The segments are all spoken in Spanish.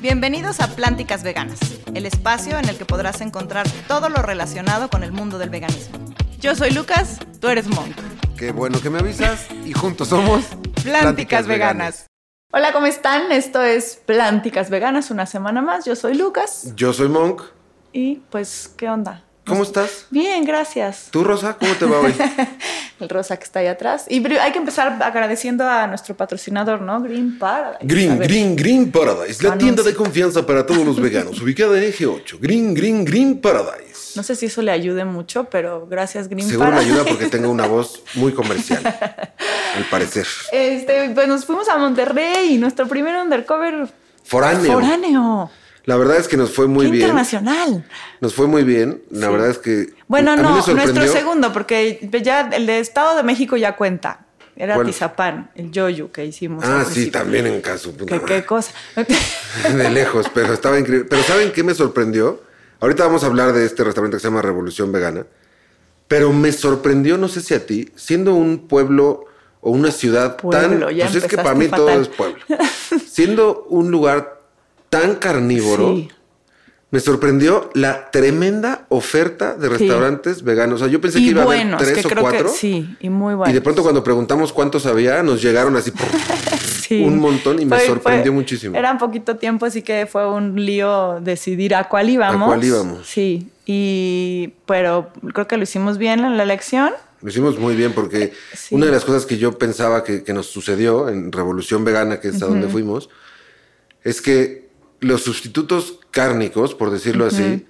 Bienvenidos a Plánticas Veganas, el espacio en el que podrás encontrar todo lo relacionado con el mundo del veganismo. Yo soy Lucas, tú eres Monk. Qué bueno que me avisas y juntos somos Plánticas, Veganas. Hola, ¿cómo están? Esto es Plánticas Veganas, una semana más. Yo soy Lucas. Yo soy Monk. Y pues, ¿qué onda? ¿Cómo estás? Bien, gracias. ¿Tú, Rosa? ¿Cómo te va hoy? el Rosa que está ahí atrás. Y hay que empezar agradeciendo a nuestro patrocinador, ¿no? Green Paradise. Green, Green, Green Paradise, la tienda de confianza para todos los veganos, ubicada en Eje 8. Green, Green, Green Paradise. No sé si eso le ayude mucho, pero gracias Green Seguro Paradise. me ayuda porque tengo una voz muy comercial, al parecer. Este, pues nos fuimos a Monterrey y nuestro primer undercover... Foráneo. Foráneo. La verdad es que nos fue muy bien. Internacional. Nos fue muy bien. La verdad es que. Bueno, no, nuestro segundo, porque ya el de Estado de México ya cuenta. Era Tizapán, el yoyu que hicimos. Ah, sí, también en caso. ¿Qué, qué cosa? De lejos, pero estaba increíble. Pero ¿saben qué me sorprendió? Ahorita vamos a hablar de este restaurante que se llama Revolución Vegana. Pero me sorprendió, no sé si a ti, siendo un pueblo o una ciudad tan. pues es que para mí todo es pueblo. siendo un lugar tan carnívoro. Me sorprendió la tremenda oferta de restaurantes veganos. O sea, yo pensé que iba a haber tres o cuatro. sí, y muy buenos. Y de pronto cuando preguntamos cuántos había, nos llegaron así un montón y me sorprendió muchísimo. Era un poquito tiempo, así que fue un lío decidir a cuál íbamos. A cuál íbamos. Sí, y pero creo que lo hicimos bien en la elección. Lo hicimos muy bien porque una de las cosas que yo pensaba que, nos sucedió en Revolución Vegana, que es a donde fuimos, es que los sustitutos cárnicos, por decirlo así,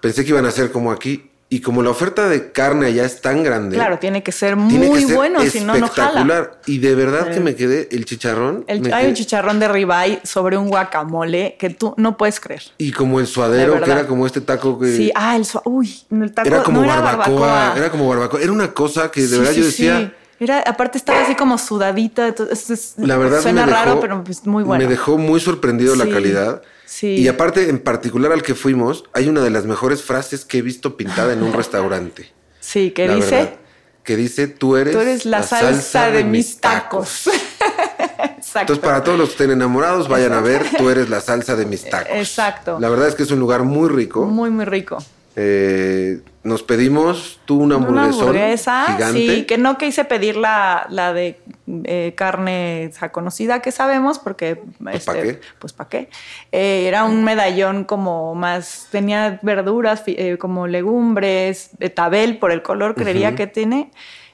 pensé que iban a ser como aquí. Y como la oferta de carne allá es tan grande. Claro, tiene que ser muy bueno, si no, no jala. Y de verdad que me quedé el chicharrón. hay un chicharrón de ribeye sobre un guacamole que tú no puedes creer. Y como el suadero, que era como este taco que. Sí, ah, el suadero. Uy, el taco era como barbacoa, era como barbacoa. Era una cosa que de verdad yo decía. Era, aparte estaba así como sudadita. Entonces, la verdad suena raro, pero pues muy bueno. Me dejó muy sorprendido la calidad. Y aparte, en particular al que fuimos, hay una de las mejores frases que he visto pintada en un restaurante. Sí, que dice. que dice, tú eres, tú eres la, salsa, de, mis tacos. Entonces, para todos los que estén enamorados, vayan a ver, tú eres la salsa de mis tacos. Exacto. La verdad es que es un lugar muy rico. Muy, muy rico. Eh, nos pedimos tú una hamburguesa gigante. Sí, que no quise pedir la, la de eh, carne conocida que sabemos, porque. Pues ¿Para este, qué? Pues para qué. Eh, era un medallón como más. Tenía verduras, eh, como legumbres, tabel por el color, creería que tiene.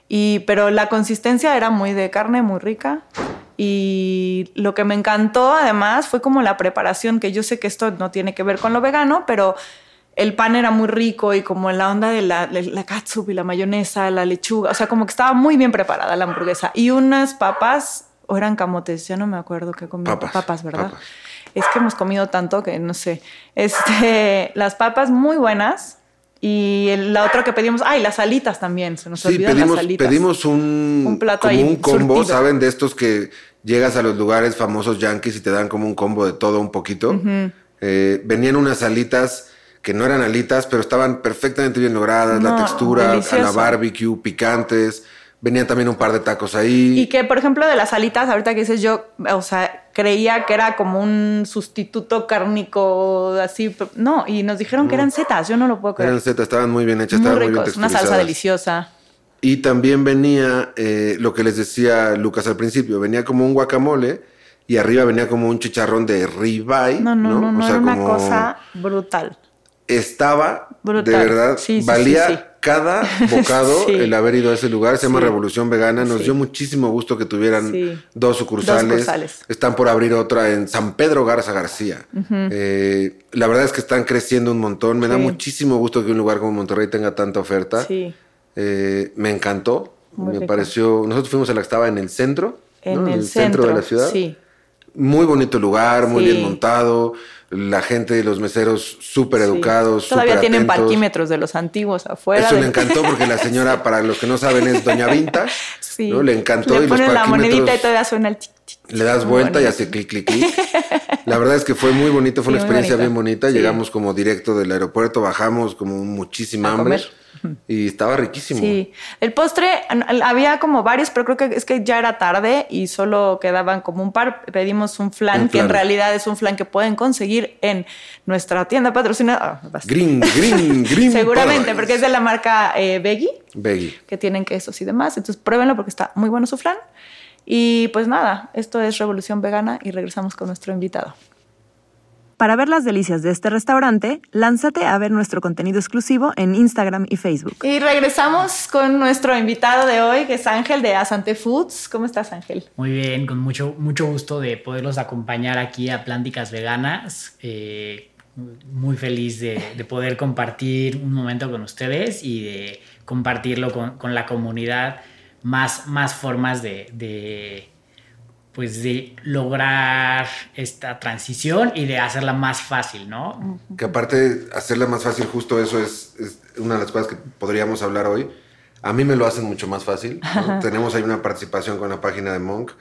Y, pero la consistencia era muy de carne, muy rica. Y lo que me encantó además fue como la preparación, que yo sé que esto no tiene que ver con lo vegano, pero el pan era muy rico y como en la onda de la, la katsup y la mayonesa, la lechuga, o sea, como que estaba muy bien preparada la hamburguesa. Y unas papas, o eran camotes, ya no me acuerdo qué comí. Papas, ¿verdad? Es que hemos comido tanto que no sé. Este, las papas muy buenas. Y la otra que pedimos, ay, las alitas también, se nos sí, olvidan pedimos, las alitas. pedimos un, un plato como ahí un combo, ¿saben? De estos que llegas a los lugares famosos yankees y te dan como un combo de todo un poquito. Eh, venían unas alitas que no eran alitas, pero estaban perfectamente bien logradas, la textura, a la barbecue, picantes. Venían también un par de tacos ahí. Y que, por ejemplo, de las alitas, ahorita que dices yo, o sea, creía que era como un sustituto cárnico, así. No, y nos dijeron que eran setas, yo no lo puedo creer. Eran setas, estaban muy bien hechas, estaban muy bien Una salsa deliciosa. Y también venía eh, lo que les decía Lucas al principio, venía como un guacamole y arriba venía como un chicharrón de ribeye. No, no, no, no, era una cosa brutal estaba de verdad, valía cada bocado el haber ido a ese lugar. Se llama Revolución Vegana. Nos dio muchísimo gusto que tuvieran dos sucursales. Están por abrir otra en San Pedro Garza García. Eh, la verdad es que están creciendo un montón. Me da muchísimo gusto que un lugar como Monterrey tenga tanta oferta. Eh, me encantó. me pareció. Nosotros fuimos a la que estaba en el centro. En el, centro, de la ciudad. Muy bonito lugar, muy bien montado la gente y los meseros súper educados. Todavía tienen parquímetros de los antiguos afuera. Eso le encantó porque la señora, para los que no saben, es Doña Vinta. Sí. ¿no? Le encantó. Le y ponen la monedita y todavía suena el tic, tic, Le das vuelta y hace clic, clic, clic. La verdad es que fue muy bonito, fue una experiencia bien bonita. Llegamos como directo del aeropuerto, bajamos como muchísima hambre. Y estaba riquísimo. Sí, el postre había como varios, pero creo que es que ya era tarde y solo quedaban como un par. Pedimos un flan, que en realidad es un flan que pueden conseguir en nuestra tienda patrocinada. Ah, green, green, green. Seguramente, porque es de la marca eh, Veggie. Veggie. Que tienen quesos y demás. Entonces pruébenlo porque está muy bueno su flan. Y pues nada, esto es Revolución Vegana y regresamos con nuestro invitado. Para ver las delicias de este restaurante, lánzate a ver nuestro contenido exclusivo en Instagram y Facebook. Y regresamos con nuestro invitado de hoy, que es Ángel de Asante Foods. ¿Cómo estás, Ángel? Muy bien, con mucho, mucho gusto de poderlos acompañar aquí a Plánticas Veganas. Eh, muy feliz de, poder compartir un momento con ustedes y de compartirlo con, la comunidad. Más, más formas de pues de lograr esta transición y de hacerla más fácil, ¿no? Que aparte hacerla más fácil, justo eso es, una de las cosas que podríamos hablar hoy. A mí me lo hacen mucho más fácil. Tenemos ahí una participación con la página de Monk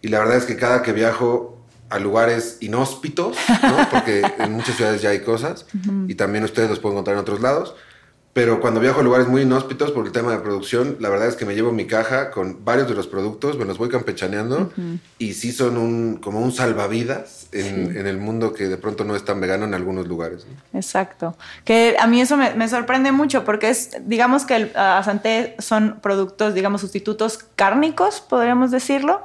y la verdad es que cada que viajo a lugares inhóspitos, ¿no? porque en muchas ciudades ya hay cosas y también ustedes los pueden encontrar en otros lados, pero cuando viajo a lugares muy inhóspitos por el tema de producción, la verdad es que me llevo mi caja con varios de los productos, me los voy campechaneando y sí son un, como un salvavidas en, en, el mundo que de pronto no es tan vegano en algunos lugares. Exacto. Que a mí eso me, me, sorprende mucho porque es, digamos que el asante son productos, digamos, sustitutos cárnicos, podríamos decirlo,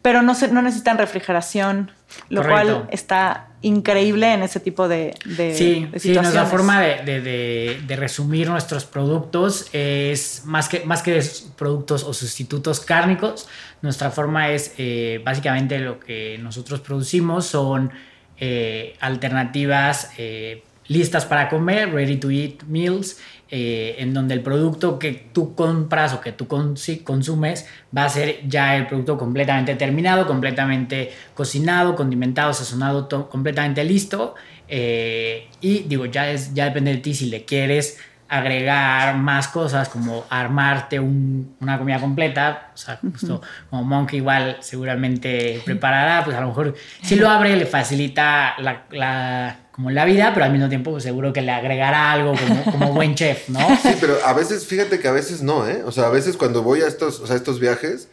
pero no, se, no necesitan refrigeración, lo cual está increíble en ese tipo de, de, sí, Sí, nuestra forma de, resumir nuestros productos. Es más que, más que productos o sustitutos cárnicos, nuestra forma es eh, básicamente lo que nosotros producimos son eh, alternativas eh, listas para comer, ready to eat meals, eh, en donde el producto que tú compras o que tú consumes va a ser ya el producto completamente terminado, completamente cocinado, condimentado, sazonado, completamente listo. Eh, y digo, ya, es, ya depende de ti si le quieres agregar más cosas como armarte una comida completa, o sea, justo como Monk igual seguramente preparará, pues a lo mejor si lo abre le facilita la, como la vida, pero al mismo tiempo pues, seguro que le agregará algo como, buen chef, ¿no? Sí, pero a veces, fíjate que a veces no, ¿eh? O sea, a veces cuando voy a estos, o sea, estos viajes,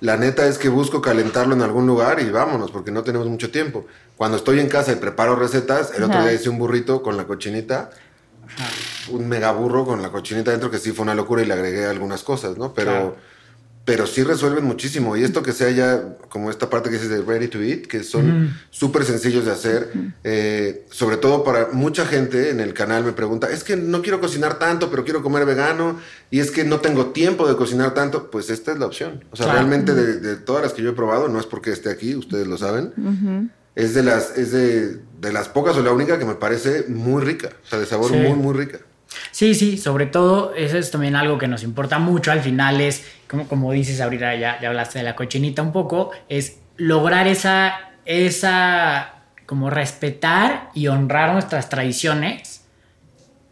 la neta es que busco calentarlo en algún lugar y vámonos, porque no tenemos mucho tiempo. Cuando estoy en casa y preparo recetas, el otro día hice un burrito con la cochinita un mega burro con la cochinita dentro que sí fue una locura y le agregué algunas cosas, ¿no? Pero, pero sí resuelven muchísimo. Y esto que sea ya como esta parte que dices de ready to eat, que son súper sencillos de hacer, eh, sobre todo para mucha gente en el canal me pregunta, es que no quiero cocinar tanto, pero quiero comer vegano, y es que no tengo tiempo de cocinar tanto, pues esta es la opción. O sea, realmente de, todas las que yo he probado, no es porque esté aquí, ustedes lo saben es de las, es de, las pocas o la única que me parece muy rica, o sea, de sabor muy, muy rica. Sí, sí, sobre todo eso es también algo que nos importa mucho al final es, como, como dices ahorita, ya, ya hablaste de la cochinita un poco, es lograr esa, esa, como respetar y honrar nuestras tradiciones,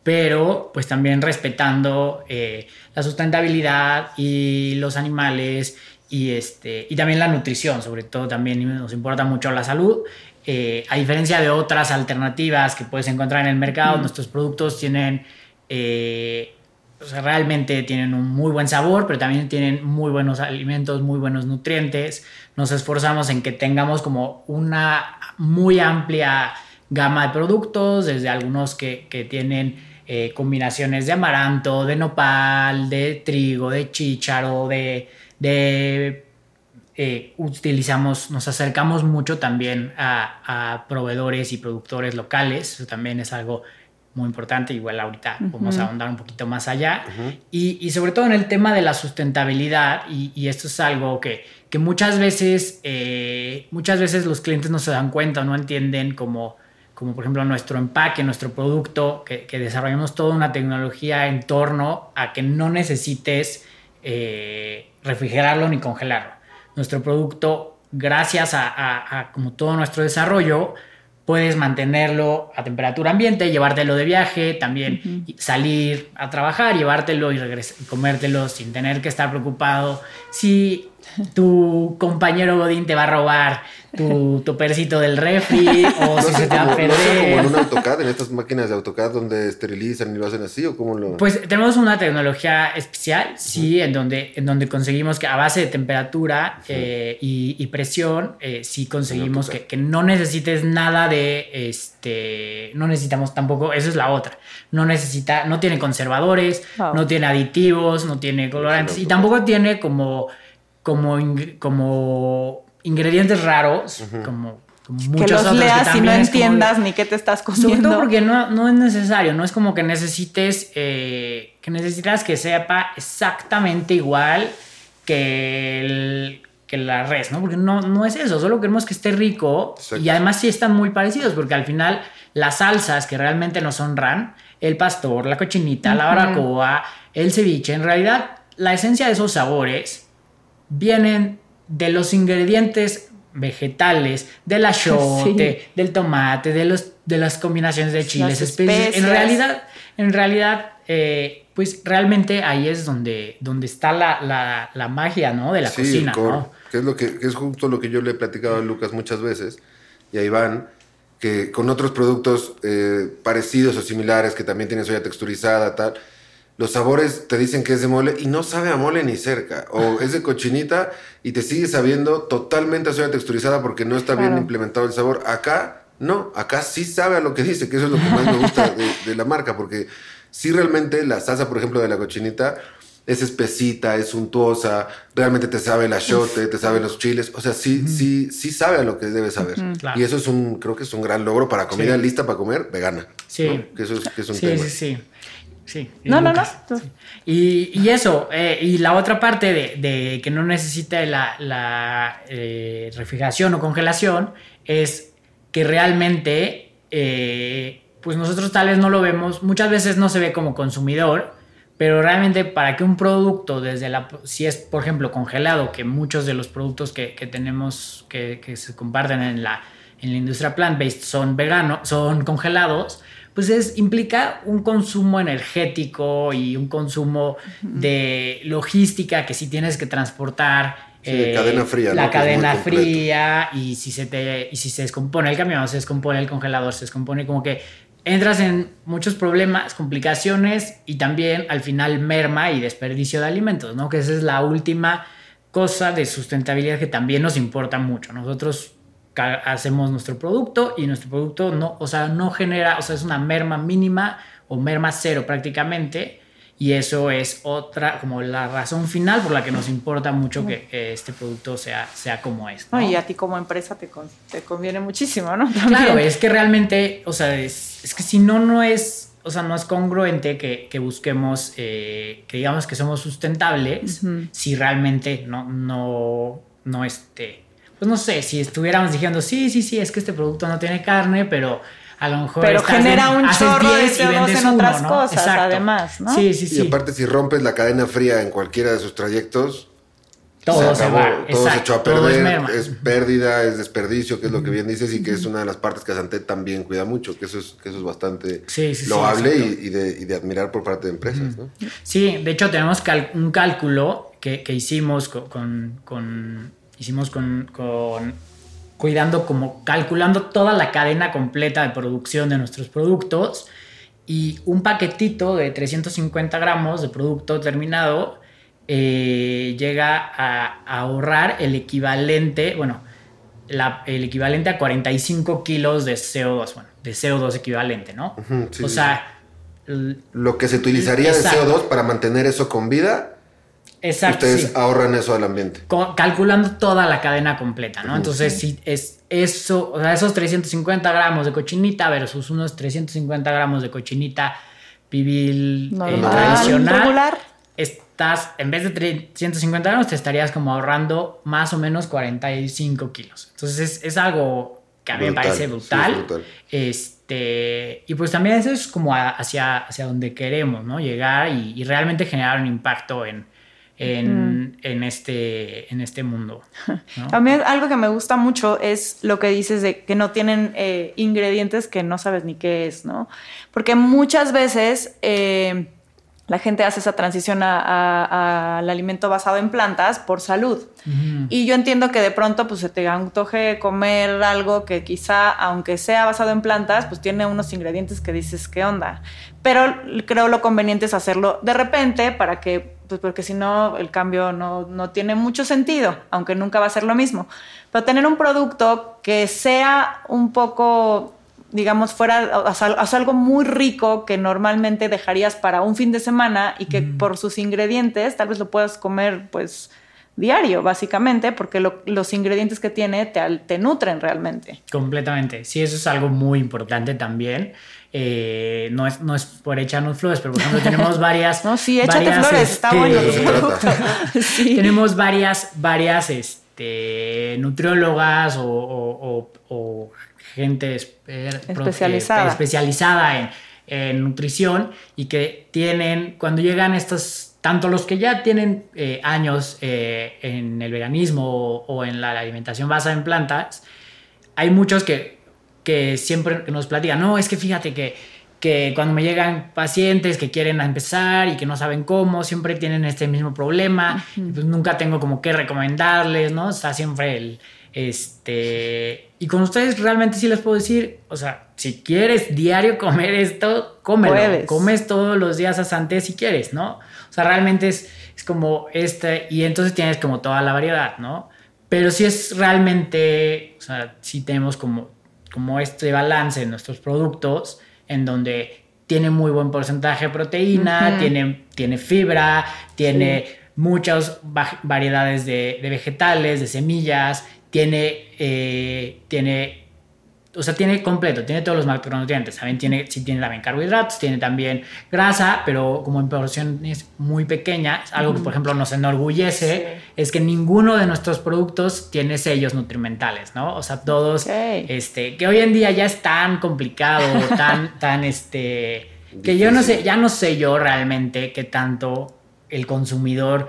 pero pues también respetando eh, la sustentabilidad y los animales y, este, y también la nutrición, sobre todo también nos importa mucho la salud. Eh, a diferencia de otras alternativas que puedes encontrar en el mercado, nuestros productos tienen, eh, realmente tienen un muy buen sabor, pero también tienen muy buenos alimentos, muy buenos nutrientes. Nos esforzamos en que tengamos como una muy amplia gama de productos, desde algunos que, que tienen eh, combinaciones de amaranto, de nopal, de trigo, de chícharo, de de eh, utilizamos, nos acercamos mucho también a, proveedores y productores locales, eso también es algo muy importante, igual ahorita vamos a ahondar un poquito más allá, y, sobre todo en el tema de la sustentabilidad, y, esto es algo que, que muchas veces, eh, muchas veces los clientes no se dan cuenta, no entienden como, como por ejemplo nuestro empaque, nuestro producto, que, que desarrollamos toda una tecnología en torno a que no necesites eh, refrigerarlo ni congelarlo. Nuestro producto, gracias a, como todo nuestro desarrollo, puedes mantenerlo a temperatura ambiente, llevártelo de viaje, también salir a trabajar, llevártelo y, y, comértelo sin tener que estar preocupado. Si tu compañero Godín te va a robar tu, tu percito del refri o si se te va a perder. No como en un AutoCAD, en estas máquinas de AutoCAD donde esterilizan y lo hacen así o cómo lo... Pues tenemos una tecnología especial, sí, en donde, en donde conseguimos que a base de temperatura eh, y, presión, eh, sí conseguimos que, que, no necesites nada de, este, no necesitamos tampoco, eso es la otra, no necesita, no tiene conservadores, no tiene aditivos, no tiene colorantes y tampoco tiene como, como, como ingredientes raros, como, que los leas y no entiendas ni qué te estás comiendo. Sobre todo porque no, no es necesario, no es como que necesites, eh, que necesitas que sepa exactamente igual que, que la res, ¿no? Porque no, no es eso, solo queremos que esté rico y además sí están muy parecidos, porque al final las salsas que realmente nos honran, el pastor, la cochinita, la baracoa, el ceviche, en realidad la esencia de esos sabores vienen de los ingredientes vegetales, del achote, del tomate, de, los, de las combinaciones de chiles, especies. En realidad, en realidad eh, pues realmente ahí es donde, donde está la, la, magia, ¿no? De la cocina, ¿no? Que es, lo que, es justo lo que yo le he platicado a Lucas muchas veces y a Iván, que con otros productos eh, parecidos o similares que también tienen soya texturizada, tal, los sabores te dicen que es de mole y no sabe a mole ni cerca. O es de cochinita y te sigue sabiendo totalmente a soya texturizada porque no está bien implementado el sabor. Acá, no, acá sí sabe a lo que dice, que eso es lo que más me gusta de, la marca, porque sí realmente la salsa, por ejemplo, de la cochinita es espesita, es suntuosa, realmente te sabe el achote, te sabe los chiles, o sea, sí, sí, sí sabe a lo que debe saber. Y eso es un, creo que es un gran logro para comida lista para comer vegana. Sí. Que eso es, que es un sí, tema. Sí, sí, Sí. No, no, no, Y, eso, eh, y la otra parte de, que no necesita la, eh, refrigeración o congelación es que realmente, eh, pues nosotros tal vez no lo vemos, muchas veces no se ve como consumidor, pero realmente para que un producto, desde la, si es por ejemplo congelado, que muchos de los productos que, tenemos que, que, se comparten en la, en la industria plant-based son veganos, son congelados, pues es, implica un consumo energético y un consumo de logística que si tienes que transportar. Sí, cadena eh, fría. La cadena fría y si, se te, y si se descompone el camión, se descompone el congelador, se descompone como que entras en muchos problemas, complicaciones y también al final merma y desperdicio de alimentos, ¿no? Que esa es la última cosa de sustentabilidad que también nos importa mucho. Nosotros hacemos nuestro producto y nuestro producto no, o sea, no genera, o sea, es una merma mínima o merma cero prácticamente. Y eso es otra, como la razón final por la que nos importa mucho que, este producto sea, sea como es. y a ti como empresa te, te conviene muchísimo, ¿no? Claro, es que realmente, o sea, es, es, que si no, no es, o sea, no es congruente que, que busquemos, eh, que digamos que somos sustentables, si realmente no, no, no, este, pues no sé, si estuviéramos diciendo, sí, sí, sí, es que este producto no tiene carne, pero a lo mejor pero genera un chorro de CO2 en otras cosas además ¿no? sí sí sí. y aparte si rompes la cadena fría en cualquiera de sus trayectos todo se, va todo se echó a perder es, pérdida es desperdicio que es lo que bien dices y que es una de las partes que Santet también cuida mucho que eso es que eso es bastante loable y, de, y, de, admirar por parte de empresas ¿no? sí de hecho tenemos un cálculo que, que hicimos con, con hicimos con, cuidando como calculando toda la cadena completa de producción de nuestros productos y un paquetito de 350 gramos de producto terminado eh, llega a, ahorrar el equivalente, bueno, el equivalente a 45 kilos de CO2, bueno, de CO2 equivalente, ¿no? o sea... Lo que se utilizaría de CO2 para mantener eso con vida Exacto. Ustedes ahorran eso al ambiente. calculando toda la cadena completa, ¿no? Entonces, si es eso, o sea, esos 350 gramos de cochinita versus unos 350 gramos de cochinita pibil eh, tradicional, estás, en vez de 350 gramos, te estarías como ahorrando más o menos 45 kilos. Entonces, es, algo que a mí me parece brutal. Este, y pues también eso es como hacia, hacia donde queremos, ¿no? Llegar y realmente generar un impacto en en, en, este, en este mundo. A mí algo que me gusta mucho es lo que dices de que no tienen eh, ingredientes que no sabes ni qué es, ¿no? Porque muchas veces... Eh, la gente hace esa transición al alimento basado en plantas por salud. Y yo entiendo que de pronto pues se te antoje comer algo que quizá, aunque sea basado en plantas, pues tiene unos ingredientes que dices, ¿qué onda? Pero creo lo conveniente es hacerlo de repente para que, pues porque si no el cambio no, no tiene mucho sentido, aunque nunca va a ser lo mismo. Pero tener un producto que sea un poco digamos, fuera, o algo muy rico que normalmente dejarías para un fin de semana y que por sus ingredientes tal vez lo puedas comer, pues, diario, básicamente, porque los ingredientes que tiene te, te, nutren realmente. Completamente. Sí, eso es algo muy importante también. Eh, no, es, no es por echarnos flores, pero por ejemplo tenemos varias... no, sí, échate flores, está este, bueno. sí. Tenemos varias, varias este, nutriólogas o, o gente especializada, especializada en, nutrición y que tienen, cuando llegan estos, tanto los que ya tienen eh, años eh, en el veganismo o, en la alimentación basada en plantas, hay muchos que, que siempre nos platican, no, es que fíjate que, que cuando me llegan pacientes que quieren empezar y que no saben cómo, siempre tienen este mismo problema, pues nunca tengo como que recomendarles, ¿no? Está siempre el, este, y con ustedes realmente sí les puedo decir, o sea, si quieres diario comer esto, cómelo. Comes todos los días asante si quieres, ¿no? O sea, realmente es, es como este, y entonces tienes como toda la variedad, ¿no? Pero si es realmente, o sea, si tenemos como, como este balance en nuestros productos, en donde tiene muy buen porcentaje de proteína, tiene, tiene fibra, tiene muchas variedades de, de vegetales, de semillas, tiene, eh, tiene, o sea, tiene completo, tiene todos los macronutrientes, también tiene, sí tiene también carbohidratos, tiene también grasa, pero como en porciones muy pequeñas, algo que por ejemplo nos enorgullece es que ninguno de nuestros productos tiene sellos nutrimentales, ¿no? O sea, todos, este, que hoy en día ya es tan complicado, tan, tan, este, que yo no sé, ya no sé yo realmente qué tanto el consumidor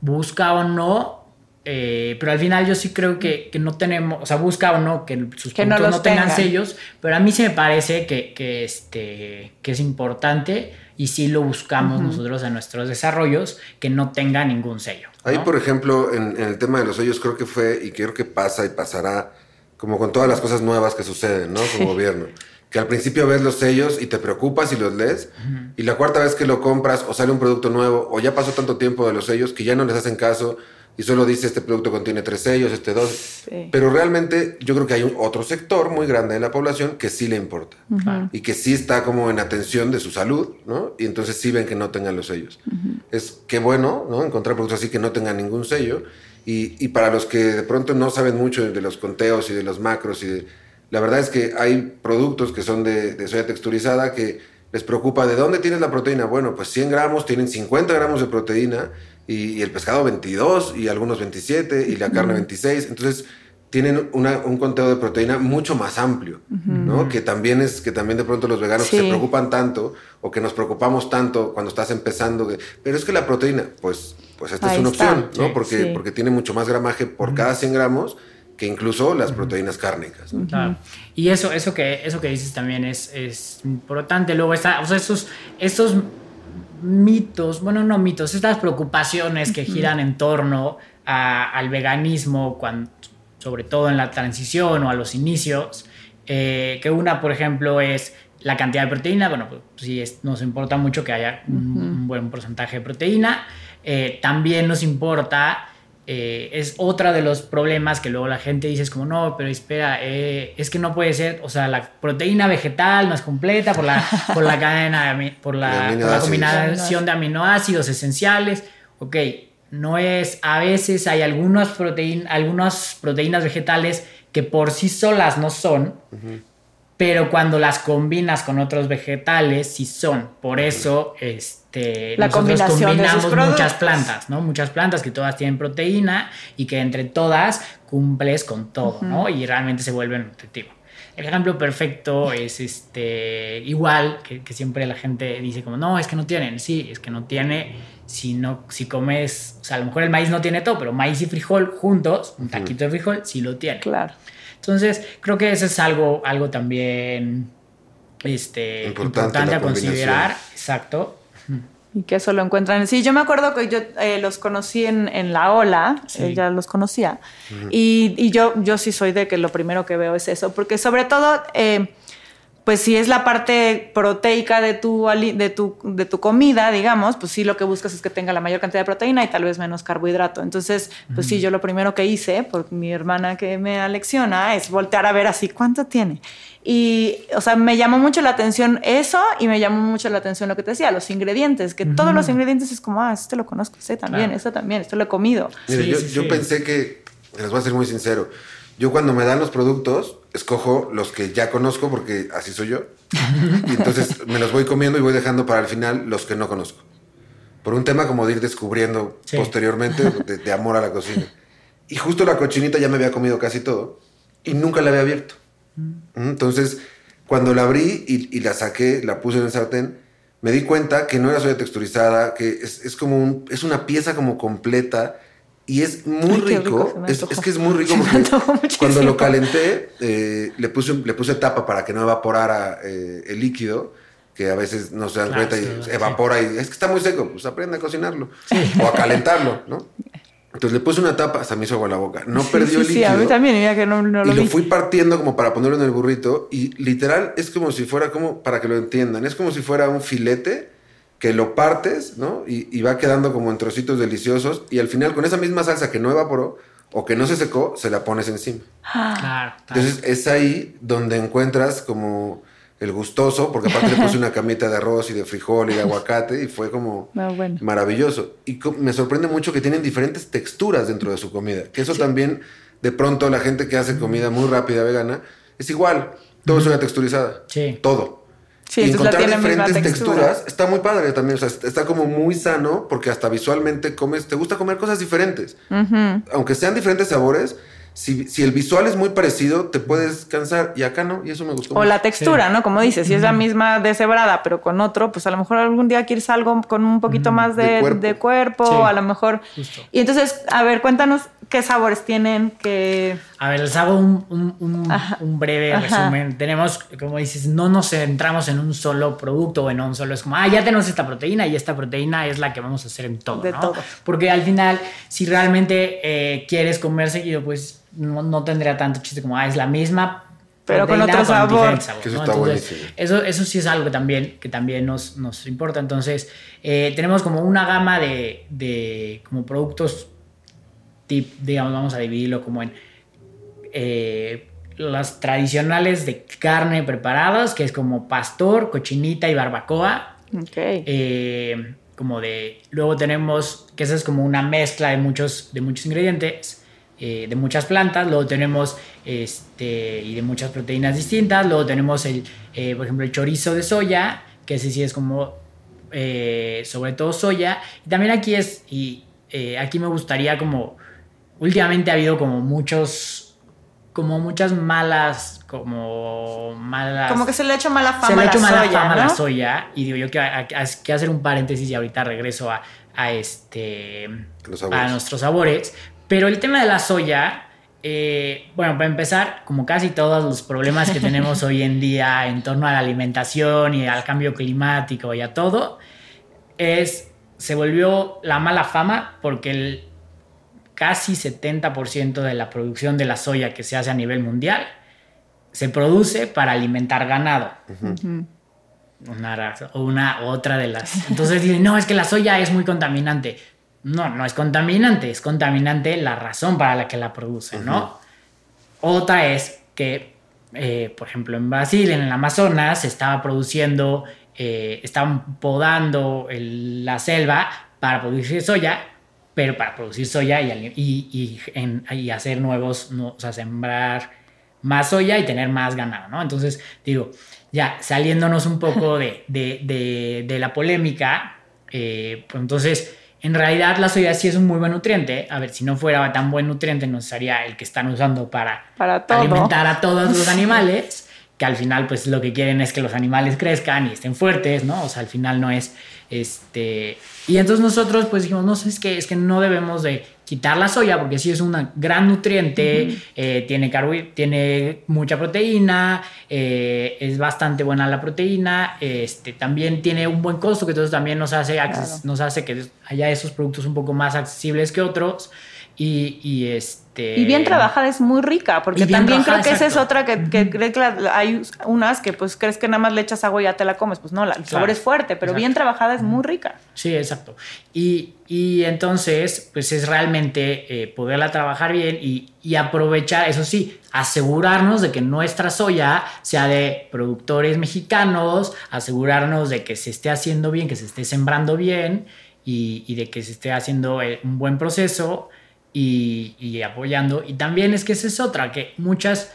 busca o no eh, pero al final yo sí creo que, que, no tenemos, o sea, busca o no que sus productos no, tengan, sellos, pero a mí sí me parece que, que, este, que es importante y sí lo buscamos nosotros en nuestros desarrollos, que no tenga ningún sello. Ahí, por ejemplo, en, el tema de los sellos, creo que fue y creo que pasa y pasará, como con todas las cosas nuevas que suceden, ¿no? Como gobierno. Que al principio ves los sellos y te preocupas y los lees, y la cuarta vez que lo compras o sale un producto nuevo o ya pasó tanto tiempo de los sellos que ya no les hacen caso y solo dice este producto contiene tres sellos, este dos. Pero realmente yo creo que hay un otro sector muy grande de la población que sí le importa y que sí está como en atención de su salud, ¿no? Y entonces sí ven que no tengan los sellos. Es que bueno, ¿no? Encontrar productos así que no tengan ningún sello. Y, y, para los que de pronto no saben mucho de los conteos y de los macros, y la verdad es que hay productos que son de, de soya texturizada que les preocupa de dónde tienes la proteína. Bueno, pues 100 gramos tienen 50 gramos de proteína y, el pescado 22 y algunos 27 y la carne 26. Entonces tienen un conteo de proteína mucho más amplio, ¿no? Que también es que también de pronto los veganos se preocupan tanto o que nos preocupamos tanto cuando estás empezando. pero es que la proteína, pues, pues esta es una opción, ¿no? porque, porque tiene mucho más gramaje por cada 100 gramos que incluso las proteínas cárnicas. Y eso, eso, que, eso que dices también es, es importante. Luego está, o sea, esos, esos mitos, bueno, no mitos, estas preocupaciones que giran en torno al veganismo, cuando, sobre todo en la transición o a los inicios, eh, que una, por ejemplo, es la cantidad de proteína, bueno, pues sí, nos importa mucho que haya un, buen porcentaje de proteína, eh, también nos importa eh, es otra de los problemas que luego la gente dice es como, no, pero espera, eh, es que no puede ser, o sea, la proteína vegetal no es completa por la, por la cadena, por la, combinación de aminoácidos esenciales. Ok, no es, a veces hay algunas, algunas proteínas vegetales que por sí solas no son, pero cuando las combinas con otros vegetales sí son. Por eso, este, la nosotros combinamos muchas plantas, ¿no? Muchas plantas que todas tienen proteína y que entre todas cumples con todo, ¿no? Y realmente se vuelven nutritivos. El ejemplo perfecto es este, igual que, siempre la gente dice como, no, es que no tienen. Sí, es que no tiene si, no, si comes, o sea, a lo mejor el maíz no tiene todo, pero maíz y frijol juntos, un taquito de frijol, sí lo tiene. Claro. Entonces, creo que eso es algo, algo también este, importante, a considerar. Exacto. Y que eso lo encuentran. Sí, yo me acuerdo que yo eh, los conocí en, en La Ola, Sí. ya los conocía. y, y yo, yo sí soy de que lo primero que veo es eso, porque sobre todo, eh, pues si es la parte proteica de tu, ali- de, tu, de tu comida, digamos, pues sí lo que buscas es que tenga la mayor cantidad de proteína y tal vez menos carbohidrato. Entonces, pues sí, yo lo primero que hice, por mi hermana que me alecciona, es voltear a ver así cuánto tiene. Y, o sea, me llamó mucho la atención eso y me llamó mucho la atención lo que te decía, los ingredientes, que todos los ingredientes es como, ah, este lo conozco, este también, Claro. este también, esto lo he comido. Mire, Sí, yo, sí, yo sí. pensé que, les voy a ser muy sincero, yo cuando me dan los productos, escojo los que ya conozco porque así soy yo. y entonces me los voy comiendo y voy dejando para el final los que no conozco. Por un tema como de ir descubriendo Sí. posteriormente de, de amor a la cocina. Y justo la cochinita ya me había comido casi todo y nunca la había abierto. Entonces, cuando la abrí y, y la saqué, la puse en el sartén, me di cuenta que no era soya texturizada, que es, es como un, es una pieza como completa y es muy Ay, rico. es, que es muy rico porque cuando lo calenté, eh, le, puse, le puse tapa para que no evaporara eh, el líquido, que a veces no se dan Claro, cuenta y sí, evapora y es que está muy seco, pues aprende a cocinarlo o a calentarlo, ¿no? Entonces le puse una tapa, hasta me hizo agua la boca. No Sí, perdió sí, el sí, líquido a mí también, mira que no, no y lo lo vi. fui partiendo como para ponerlo en el burrito y literal es como si fuera como, para que lo entiendan, es como si fuera un filete que lo partes, ¿no? Y, y va quedando como en trocitos deliciosos y al final con esa misma salsa que no evaporó o que no se secó, se la pones encima. Ah. Claro. claro. Entonces es ahí donde encuentras como el gustoso, porque aparte le puse una camita de arroz y de frijol y de aguacate y fue como No, bueno. maravilloso. Y me sorprende mucho que tienen diferentes texturas dentro de su comida. Que eso también, de pronto, la gente que hace comida muy rápida vegana, es igual. Todo es una texturizada. Sí. Todo. Sí, y encontrar tiene diferentes textura. texturas está muy padre también. O sea, está como muy sano porque hasta visualmente comes, te gusta comer cosas diferentes. Aunque sean diferentes sabores, si, si el visual es muy parecido, te puedes cansar. Y acá no, y eso me gustó. O mucho. la textura, ¿no? Como dices, si es la misma deshebrada, pero con otro, pues a lo mejor algún día quieres algo con un poquito más de, De cuerpo. de cuerpo, Sí. a lo mejor. Justo. Y entonces, a ver, cuéntanos qué sabores tienen, que... A ver, les hago un, un- un- Ajá. un breve Ajá. resumen. Tenemos, como dices, no nos centramos en un solo producto o en un solo. Es como, ah, ya tenemos esta proteína y esta proteína es la que vamos a hacer en todo. De ¿no? todo. Porque al final, si realmente eh, quieres comer seguido, pues no, no tendría tanto chiste como, ah, es la misma. Pero con otro sabor. diferente sabor, Que eso ¿no? está Entonces, buenísimo. Eso, eso sí es algo que también, que también nos, nos importa. Entonces, eh, tenemos como una gama de, de como productos tip, digamos, vamos a dividirlo como en eh, las tradicionales de carne preparadas, que es como pastor, cochinita y barbacoa. Ok. Eh, como de. Luego tenemos. que esa es como una mezcla de muchos, de muchos ingredientes. Eh, de muchas plantas. Luego tenemos. Este. Y de muchas proteínas distintas. Luego tenemos el. eh, por ejemplo, el chorizo de soya. Que ese sí es como. eh, sobre todo soya. Y también aquí es. Y eh, aquí me gustaría como. Últimamente ha habido como muchos. Como muchas malas. Como malas Como que se le ha hecho mala fama se le a ha la hecho mala soya, fama a ¿no? la soya y digo yo que hay que hacer un paréntesis y ahorita regreso a, a este Los a nuestros sabores pero el tema de la soya eh, bueno para empezar como casi todos los problemas que tenemos hoy en día en torno a la alimentación y al cambio climático y a todo es se volvió la mala fama porque el casi 70% de la producción de la soya que se hace a nivel mundial se produce para alimentar ganado. Una, raza- o una otra de las. Entonces dicen, no, es que la soya es muy contaminante. No, no es contaminante, es contaminante la razón para la que la producen, ¿no? Otra es que, eh, por ejemplo, en Brasil, en el Amazonas, se estaba produciendo, eh, estaban podando el- la selva para producir soya, pero para producir soya y, ali- y, y en- y hacer nuevos, no- o sea, sembrar más soya y tener más ganado, ¿no? Entonces, digo, ya saliéndonos un poco de, de- de- de la polémica, eh, pues entonces, en realidad la soya sí es un muy buen nutriente. A ver, si no fuera tan buen nutriente, no sería el que están usando para, Para alimentar a todos los animales, que al final pues lo que quieren es que los animales crezcan y estén fuertes, ¿no? O sea, al final no es este... Y entonces nosotros pues dijimos, no sé, es que, es que no debemos de quitar la soya porque sí es un gran nutriente, eh, tiene, tiene mucha proteína, eh, es bastante buena la proteína, este, también tiene un buen costo que entonces también nos hace, nos hace que haya esos productos un poco más accesibles que otros. Y, y, este... Y bien trabajada es muy rica, porque también creo que esa es otra que, que que hay unas que pues crees que nada más le echas agua y ya te la comes. Pues no, el sabor es fuerte, pero bien trabajada es muy rica. Sí, exacto. Y, y entonces, pues es realmente eh, poderla trabajar bien y, y, aprovechar, eso sí, asegurarnos de que nuestra soya sea de productores mexicanos, asegurarnos de que se esté haciendo bien, que se esté sembrando bien y, y de que se esté haciendo eh, un buen proceso y, apoyando. Y también es que esa es otra, que muchas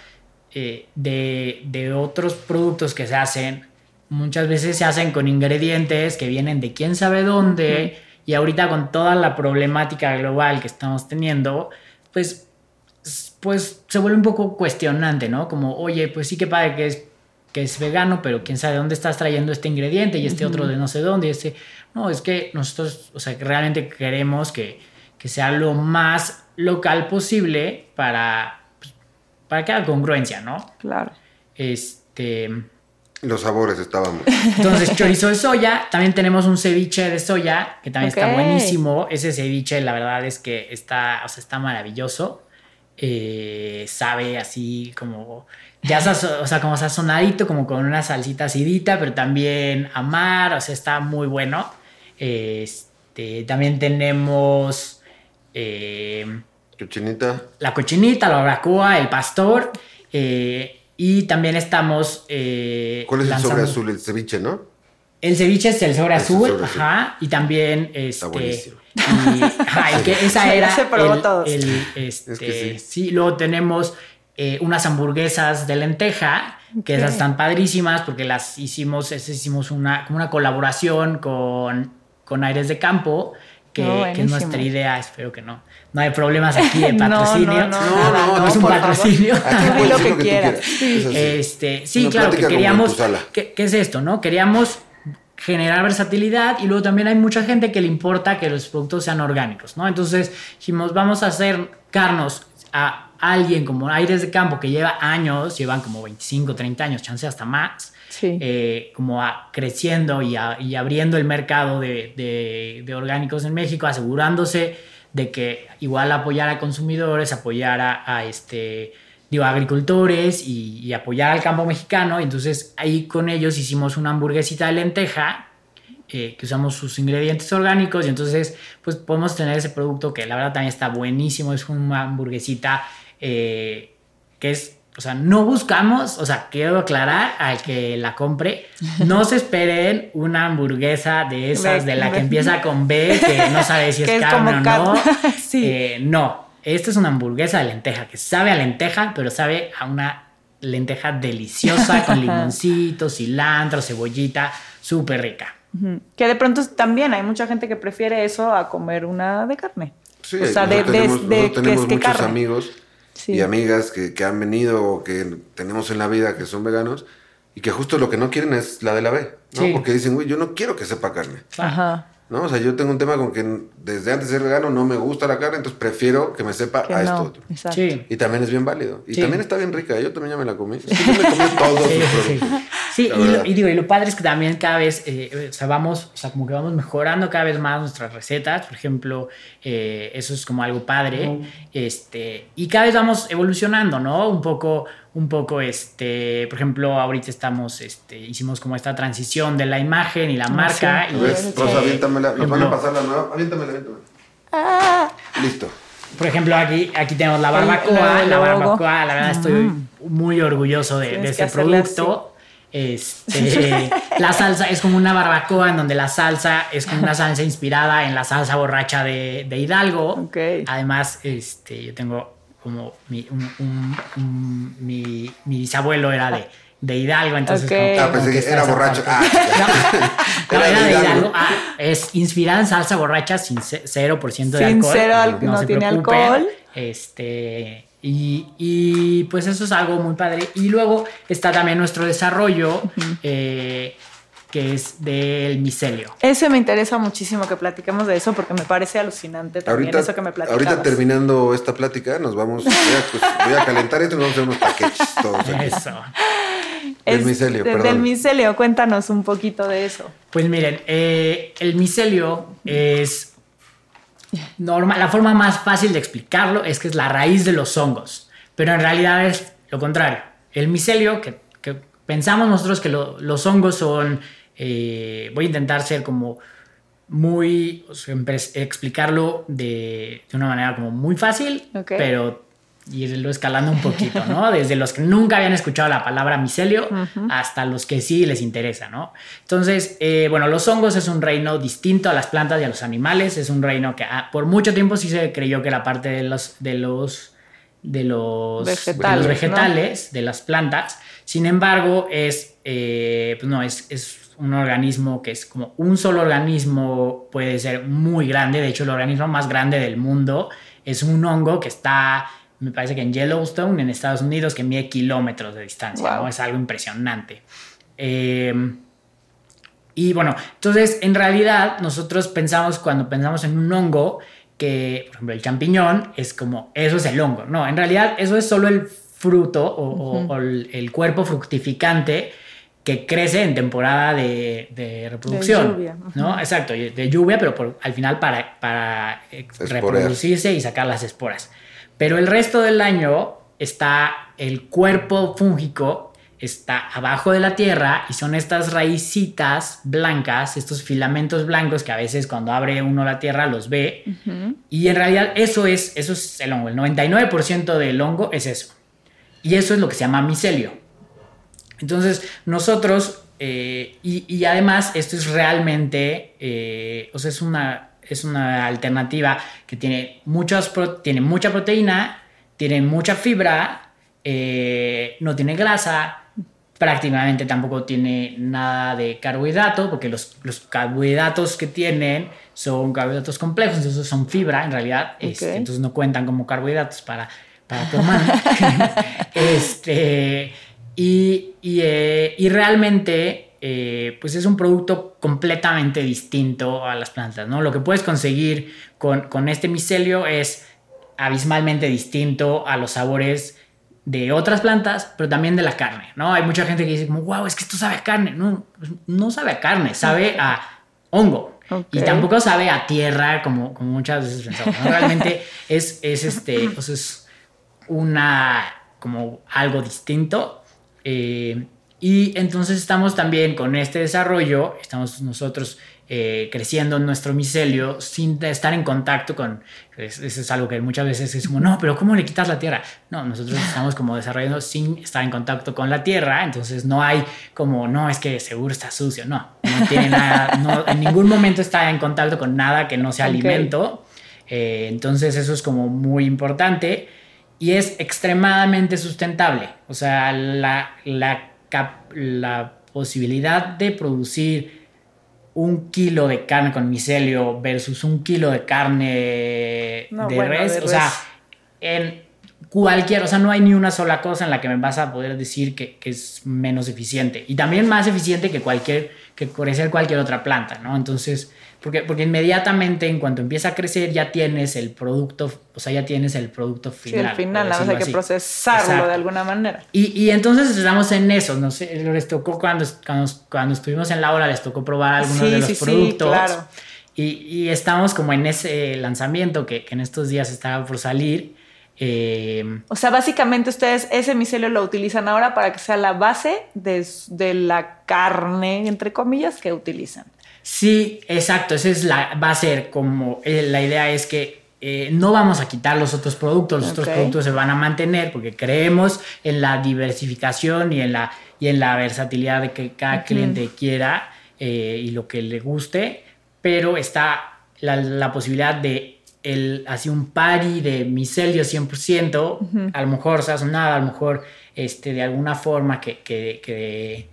eh, de, otros productos que se hacen, muchas veces se hacen con ingredientes que vienen de quién sabe dónde. Y ahorita con toda la problemática global que estamos teniendo, pues, pues se vuelve un poco cuestionante, ¿no? Como, oye, pues sí que padre que es, que es vegano, pero quién sabe dónde estás trayendo este ingrediente y este otro de no sé dónde. Y este... No, es que nosotros, o sea, realmente queremos que que sea lo más local posible para, pues, para que haya congruencia, ¿no? Claro. Este. Los sabores estaban. Entonces, chorizo de soya. También tenemos un ceviche de soya, que también está buenísimo. Ese ceviche, la verdad es que está, o sea, está maravilloso. Eh, sabe así como. Ya, o sea, como sazonadito, como con una salsita acidita, pero también amar, o sea, está muy bueno. Este, también tenemos eh, cochinita. La cochinita, la barbacoa, el pastor. Eh, y también estamos. Eh, ¿Cuál es el sobre azul? El ceviche, ¿no? El ceviche es el sobre, azul, ajá. Y también. Este, Está buenísimo. Y, ajá, que esa era. Se probó todos. Este, sí, luego tenemos unas hamburguesas de lenteja. Que esas están padrísimas porque las hicimos, hicimos una, una colaboración con, con Aires de Campo que, es nuestra idea, espero que no. No hay problemas aquí de patrocinio. No, no, no, no, es un patrocinio. Aquí lo que, quieras. Sí, este, sí claro, que queríamos. ¿qué, ¿Qué es esto, no? Queríamos generar versatilidad y luego también hay mucha gente que le importa que los productos sean orgánicos, ¿no? Entonces dijimos, vamos a acercarnos a alguien como Aires de Campo que lleva años, llevan como 25, 30 años, chance hasta más, eh, como creciendo y, abriendo el mercado de, orgánicos en México, asegurándose de que igual apoyar a consumidores, apoyar a, este, digo, agricultores y, apoyar al campo mexicano. Entonces ahí con ellos hicimos una hamburguesita de lenteja. Eh, que usamos sus ingredientes orgánicos y entonces pues podemos tener ese producto que la verdad también está buenísimo, es una hamburguesita eh, que es o sea, no buscamos, o sea, quiero aclarar al que la compre, no se esperen una hamburguesa de esas, de la que empieza con B, que no sabe si es, carne o no. sí. Eh, no, esta es una hamburguesa de lenteja, que sabe a lenteja, pero sabe a una lenteja deliciosa con limoncito, cilantro, cebollita, súper rica. Que de pronto también hay mucha gente que prefiere eso a comer una de carne. Sí, o sea, de, tenemos, de, tenemos muchos amigos y amigas que, que, han venido o que tenemos en la vida que son veganos y que justo lo que no quieren es la de la B, ¿no? Porque dicen, güey, yo no quiero que sepa carne. Ajá. ¿No? O sea, yo tengo un tema con que desde antes de ser vegano no me gusta la carne, entonces prefiero que me sepa a esto otro. Sí. Y también es bien válido. Y también está bien rica. Yo también ya me la comí. Es que yo me comí todos sí, productos. Sí, y lo, y, digo, y lo padre es que también cada vez, eh, o sea, vamos, o sea, como que vamos mejorando cada vez más nuestras recetas. Por ejemplo, eh, eso es como algo padre. Este, y cada vez vamos evolucionando, ¿no? Un poco un poco, este, por ejemplo, ahorita estamos, este, hicimos como esta transición de la imagen y la ah, marca. Y, ¿Ves? Este, Rosa, aviéntamela. Nos van a pasar la nueva. Aviéntamela, aviéntamela. Ah. Listo. Por ejemplo, aquí, aquí tenemos la barbacoa. la barbacoa, la verdad, estoy muy orgulloso de, de este producto. Este, la salsa es como una barbacoa en donde la salsa es como una salsa inspirada en la salsa borracha de, de Hidalgo. Okay. Además, este, yo tengo como mi, un, mi, mi, bisabuelo era de, de Hidalgo, entonces... ah, pensé que era borracho. Ah, no, era, de Hidalgo. Ah, es inspirada en salsa borracha sin 0% de sin alcohol. Cero, no, no tiene alcohol. Este, y, y, pues eso es algo muy padre. Y luego está también nuestro desarrollo. eh, que es del micelio. Ese me interesa muchísimo que platiquemos de eso porque me parece alucinante también Ahorita, eso que me platicabas. ahorita terminando esta plática, nos vamos, voy a, pues, voy a calentar esto y nos vamos a hacer unos paquetes todos aquí. Eso. Del Es- micelio, de- perdón. Del micelio, cuéntanos un poquito de eso. Pues miren, eh, el micelio es normal. La forma más fácil de explicarlo es que es la raíz de los hongos, pero en realidad es lo contrario. El micelio, que, que pensamos nosotros que lo- los hongos son, eh, voy a intentar ser como muy, o sea, explicarlo de, de una manera como muy fácil, pero irlo escalando un poquito, ¿no? Desde los que nunca habían escuchado la palabra micelio hasta los que sí les interesa, ¿no? Entonces, eh, bueno, los hongos es un reino distinto a las plantas y a los animales, es un reino que ah, por mucho tiempo sí se creyó que era parte de los, de los, de los de Vegetales, los ¿no? vegetales, de las plantas. Sin embargo, es, eh, pues no, es, es un organismo que es como un solo organismo, puede ser muy grande. De hecho, el organismo más grande del mundo es un hongo que está, me parece que en Yellowstone, en Estados Unidos, que mide kilómetros de distancia. Wow. ¿no? Es algo impresionante. Eh, y bueno, entonces en realidad nosotros pensamos cuando pensamos en un hongo que, por ejemplo, el champiñón es como, eso es el hongo. No, en realidad eso es solo el fruto o, o- o el, el cuerpo fructificante que crece en temporada de, de reproducción. lluvia, ujú. ¿no? Exacto, y de lluvia, pero por- al final para, para eh, Esporear. reproducirse y sacar las esporas. Pero el resto del año está el cuerpo fúngico está abajo de la tierra y son estas raícitas blancas, estos filamentos blancos que a veces cuando abre uno la tierra los ve. Y en realidad eso es, eso es el hongo. El 99% del hongo es eso. Y eso es lo que se llama micelio. Entonces, nosotros, eh, y, y además, esto es realmente, eh, o sea, es una, es una alternativa que tiene, muchas pro- tiene mucha proteína, tiene mucha fibra, eh, no tiene grasa, prácticamente tampoco tiene nada de carbohidrato, porque los, los carbohidratos que tienen son carbohidratos complejos, entonces son fibra en realidad, este, entonces no cuentan como carbohidratos para, para tu hermano. este, y, y, eh, y realmente, eh, pues es un producto completamente distinto a las plantas, ¿no? Lo que puedes conseguir con, con este micelio es abismalmente distinto a los sabores de otras plantas, pero también de la carne, ¿no? Hay mucha gente que dice como, wow, es que esto sabe a carne. No, pues, no sabe a carne, sabe a hongo. Y tampoco sabe a tierra como, como muchas veces pensamos, ¿no? Realmente es, es, este, sea, es una, como algo distinto. eh, y entonces estamos también con este desarrollo, estamos nosotros eh, creciendo en nuestro micelio sin estar en contacto con, es- eso es algo que muchas veces es como, no, pero ¿cómo le quitas la tierra? No, nosotros estamos como desarrollando sin estar en contacto con la tierra, entonces no hay como, no, es que seguro está sucio, no, no tiene nada, no, en ningún momento está en contacto con nada que no sea Ok. alimento, eh, entonces eso es como muy importante y es extremadamente sustentable. O sea, la, la, la posibilidad de producir un kilo de carne con micelio versus un kilo de carne No, de bueno, res, de o sea, en cualquier, o sea, no hay ni una sola cosa en la que me vas a poder decir que, que es menos eficiente y también más eficiente que cualquier, que crecer cualquier otra planta, ¿no? Entonces, porque, porque inmediatamente en cuanto empieza a crecer ya tienes el producto, o sea, ya tienes el producto Sí, final. al final, por nada más hay que así. procesarlo Exacto. de alguna manera. Y, y entonces estamos en eso, no sé, les tocó cuando, cuando, cuando estuvimos en la hora, les tocó probar algunos Sí, de los sí, sí, productos. claro. y, y estamos como en ese lanzamiento que, que en estos días está por salir. Eh, O sea, básicamente ustedes ese micelio lo utilizan ahora para que sea la base de, de la carne, entre comillas, que utilizan. Sí, exacto, esa es la, va a ser como, eh, la idea es que eh, no vamos a quitar los otros productos, los otros productos se van a mantener porque creemos en la diversificación y en la, y en la versatilidad de que cada cliente quiera eh, y lo que le guste, pero está la, la posibilidad de el, así un pari de micelio 100%, a lo mejor sazonada, a lo mejor este, de alguna forma que, que, que,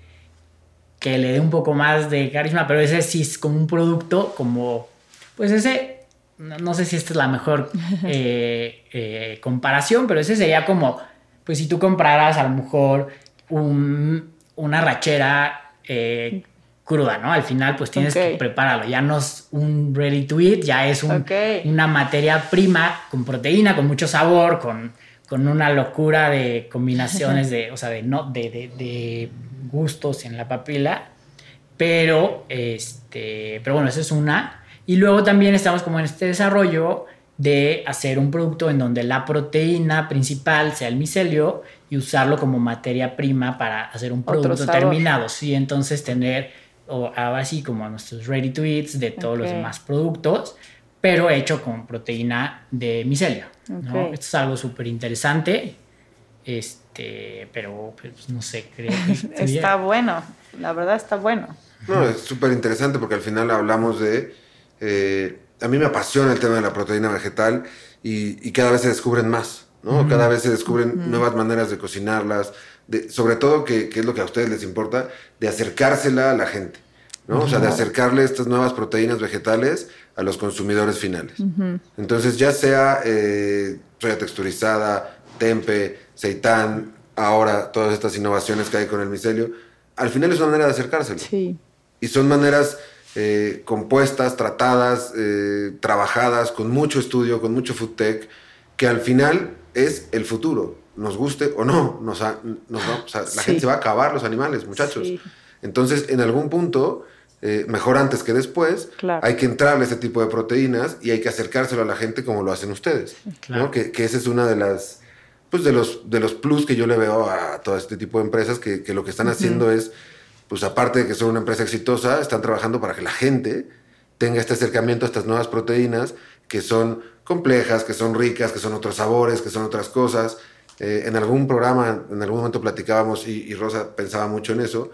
que le dé un poco más de carisma, pero ese sí es como un producto como, pues ese, no, no sé si esta es la mejor eh, eh, comparación, pero ese sería como, pues si tú compraras a lo mejor un- una rachera eh, cruda, ¿no? Al final, pues tienes que prepararlo. Ya no es un ready to eat, ya es una materia prima con proteína, con mucho sabor, con, con una locura de combinaciones de, o sea, de, no, de, de, gustos en la papila. Pero, este, pero bueno, esa es una. Y luego también estamos como en este desarrollo de hacer un producto en donde la proteína principal sea el micelio y usarlo como materia prima para hacer un producto terminado. Sí, entonces tener o así como nuestros ready to eats de todos los demás productos, pero hecho con proteína de micelio. Esto es algo súper interesante. Este, pero pues, no sé, creo que está bueno, la verdad está bueno. No, es súper interesante porque al final hablamos de. Eh, a mí me apasiona el tema de la proteína vegetal y, cada vez se descubren más, ¿no? Cada vez se descubren nuevas maneras de cocinarlas, sobre todo, que, es lo que a ustedes les importa, de acercársela a la gente, ¿no? O sea, de acercarle estas nuevas proteínas vegetales a los consumidores finales. Entonces, ya sea eh, soya texturizada, tempe, seitán, ahora todas estas innovaciones que hay con el micelio, al final es una manera de acercárselo. Sí. Y son maneras eh, compuestas, tratadas, eh, trabajadas, con mucho estudio, con mucho food tech, que al final es el futuro nos guste o no, nos, la gente se va a acabar los animales, muchachos. Entonces, en algún punto, eh, mejor antes que después, hay que entrarle a este tipo de proteínas y hay que acercárselo a la gente como lo hacen ustedes. Que, que esa es una de las, pues de los, de los plus que yo le veo a todo este tipo de empresas, que, que lo que están haciendo es, pues aparte de que son una empresa exitosa, están trabajando para que la gente tenga este acercamiento a estas nuevas proteínas que son complejas, que son ricas, que son otros sabores, que son otras cosas, eh, en algún programa, en algún momento platicábamos y, Rosa pensaba mucho en eso,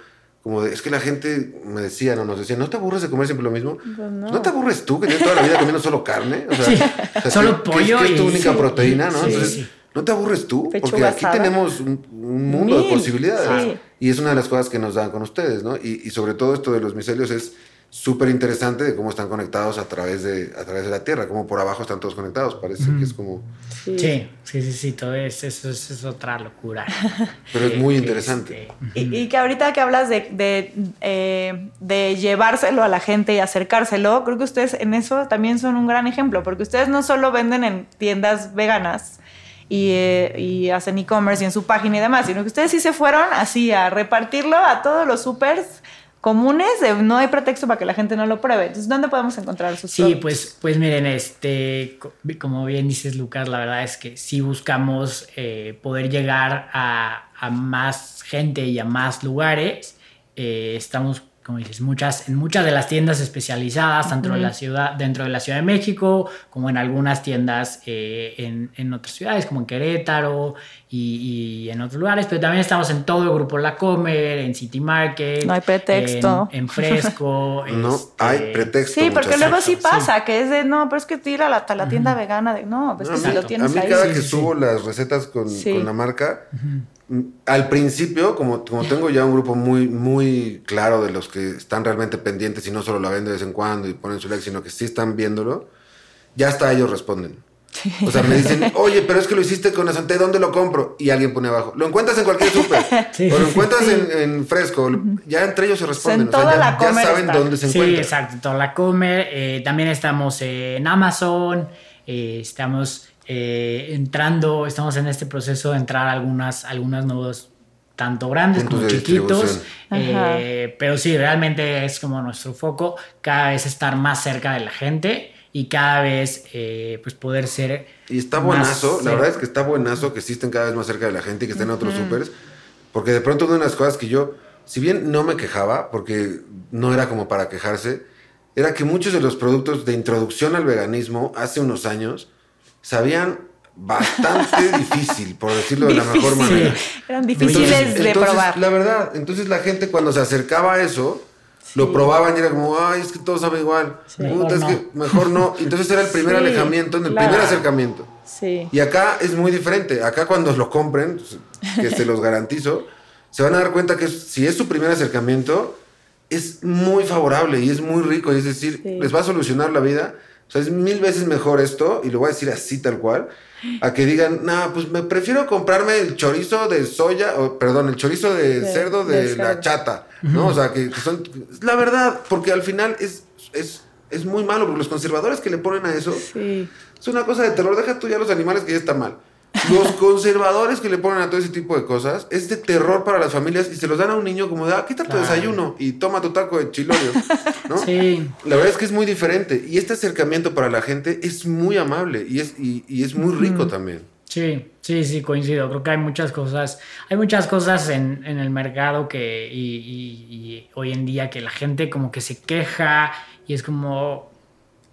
como de, es que la gente me decía, no nos decía, ¿no te aburres de comer siempre lo mismo? Pues no. te aburres tú, que tienes toda la vida comiendo solo carne? O sea, solo pollo. Que es, tu única proteína, ¿no? Entonces, ¿no te aburres tú? Porque aquí tenemos un, mundo de posibilidades. Y es una de las cosas que nos dan con ustedes, ¿no? Y, y sobre todo esto de los micelios es súper interesante de cómo están conectados a través de, a través de la Tierra, como por abajo están todos conectados, parece que es como... Sí, sí, sí, sí, todo es, eso es, otra locura. Pero es muy interesante. Este, y, que ahorita que hablas de, de, eh, de, llevárselo a la gente y acercárselo, creo que ustedes en eso también son un gran ejemplo, porque ustedes no solo venden en tiendas veganas, y, eh, y, hacen e-commerce y en su página y demás, sino que ustedes sí se fueron así a repartirlo a todos los supers comunes, no hay pretexto para que la gente no lo pruebe. Entonces, ¿dónde podemos encontrar sus Sí, pues, pues miren, este, como bien dices, Lucas, la verdad es que sí buscamos eh, poder llegar a, más gente y a más lugares. Eh, estamos como dices, muchas, en muchas de las tiendas especializadas, tanto en la ciudad, dentro de la Ciudad de México, como en algunas tiendas eh, en, en, otras ciudades, como en Querétaro y, en otros lugares, pero también estamos en todo el grupo La Comer, en City Market. No hay pretexto. En, Fresco. no este, hay pretexto. Sí, porque luego sí pasa, que es de, no, pero es que tira la, la tienda vegana, de, no, pues que si lo tienes A mí cada que subo las recetas con, con la marca al principio, como, como tengo ya un grupo muy, muy claro de los que están realmente pendientes y no solo la ven de vez en cuando y ponen su like, sino que sí están viéndolo, ya hasta ellos responden. O sea, me dicen, oye, pero es que lo hiciste con Asante, ¿dónde lo compro? Y alguien pone abajo, lo encuentras en cualquier súper, o lo encuentras en, fresco, ya entre ellos se responden. O sea, ya, saben dónde se encuentra. Sí, exacto, toda la comer. Eh, también estamos en Amazon, eh, estamos eh, entrando, estamos en este proceso de entrar a algunas, algunas nuevos, tanto grandes como chiquitos. Eh, pero sí, realmente es como nuestro foco, cada vez estar más cerca de la gente y cada vez eh, pues poder ser... Y está buenazo, la verdad es que está buenazo que existen cada vez más cerca de la gente y que estén en otros supers, porque de pronto una de las cosas que yo, si bien no me quejaba, porque no era como para quejarse, era que muchos de los productos de introducción al veganismo hace unos años, sabían bastante difícil, por decirlo de la mejor manera. Eran difíciles de probar. La verdad, entonces la gente cuando se acercaba a eso, lo probaban y era como, ay, es que todo sabe igual. Puta, es que mejor no. Entonces era el primer alejamiento, el primer acercamiento. Y acá es muy diferente. Acá cuando lo compren, que se los garantizo, se van a dar cuenta que si es su primer acercamiento, es muy favorable y es muy rico. Y es decir, les va a solucionar la vida o sea, es mil veces mejor esto, y lo voy a decir así tal cual, a que digan, no, pues me prefiero comprarme el chorizo de soya, o perdón, el chorizo de, De- cerdo de, de la cerdo. chata, ¿no? O sea, que, que son, la verdad, porque al final es, es, es muy malo, porque los conservadores que le ponen a eso, Sí. es una cosa de terror, deja tú ya los animales que ya está mal. Los conservadores que le ponen a todo ese tipo de cosas es de terror para las familias y se los dan a un niño como de, ah, quita tu Claro. desayuno y toma tu taco de chilorio, ¿no? Sí. La verdad es que es muy diferente y este acercamiento para la gente es muy amable y es, y, y es muy rico también. Sí, sí, sí, coincido. Creo que hay muchas cosas, hay muchas cosas en, en el mercado que y, y- y hoy en día que la gente como que se queja y es como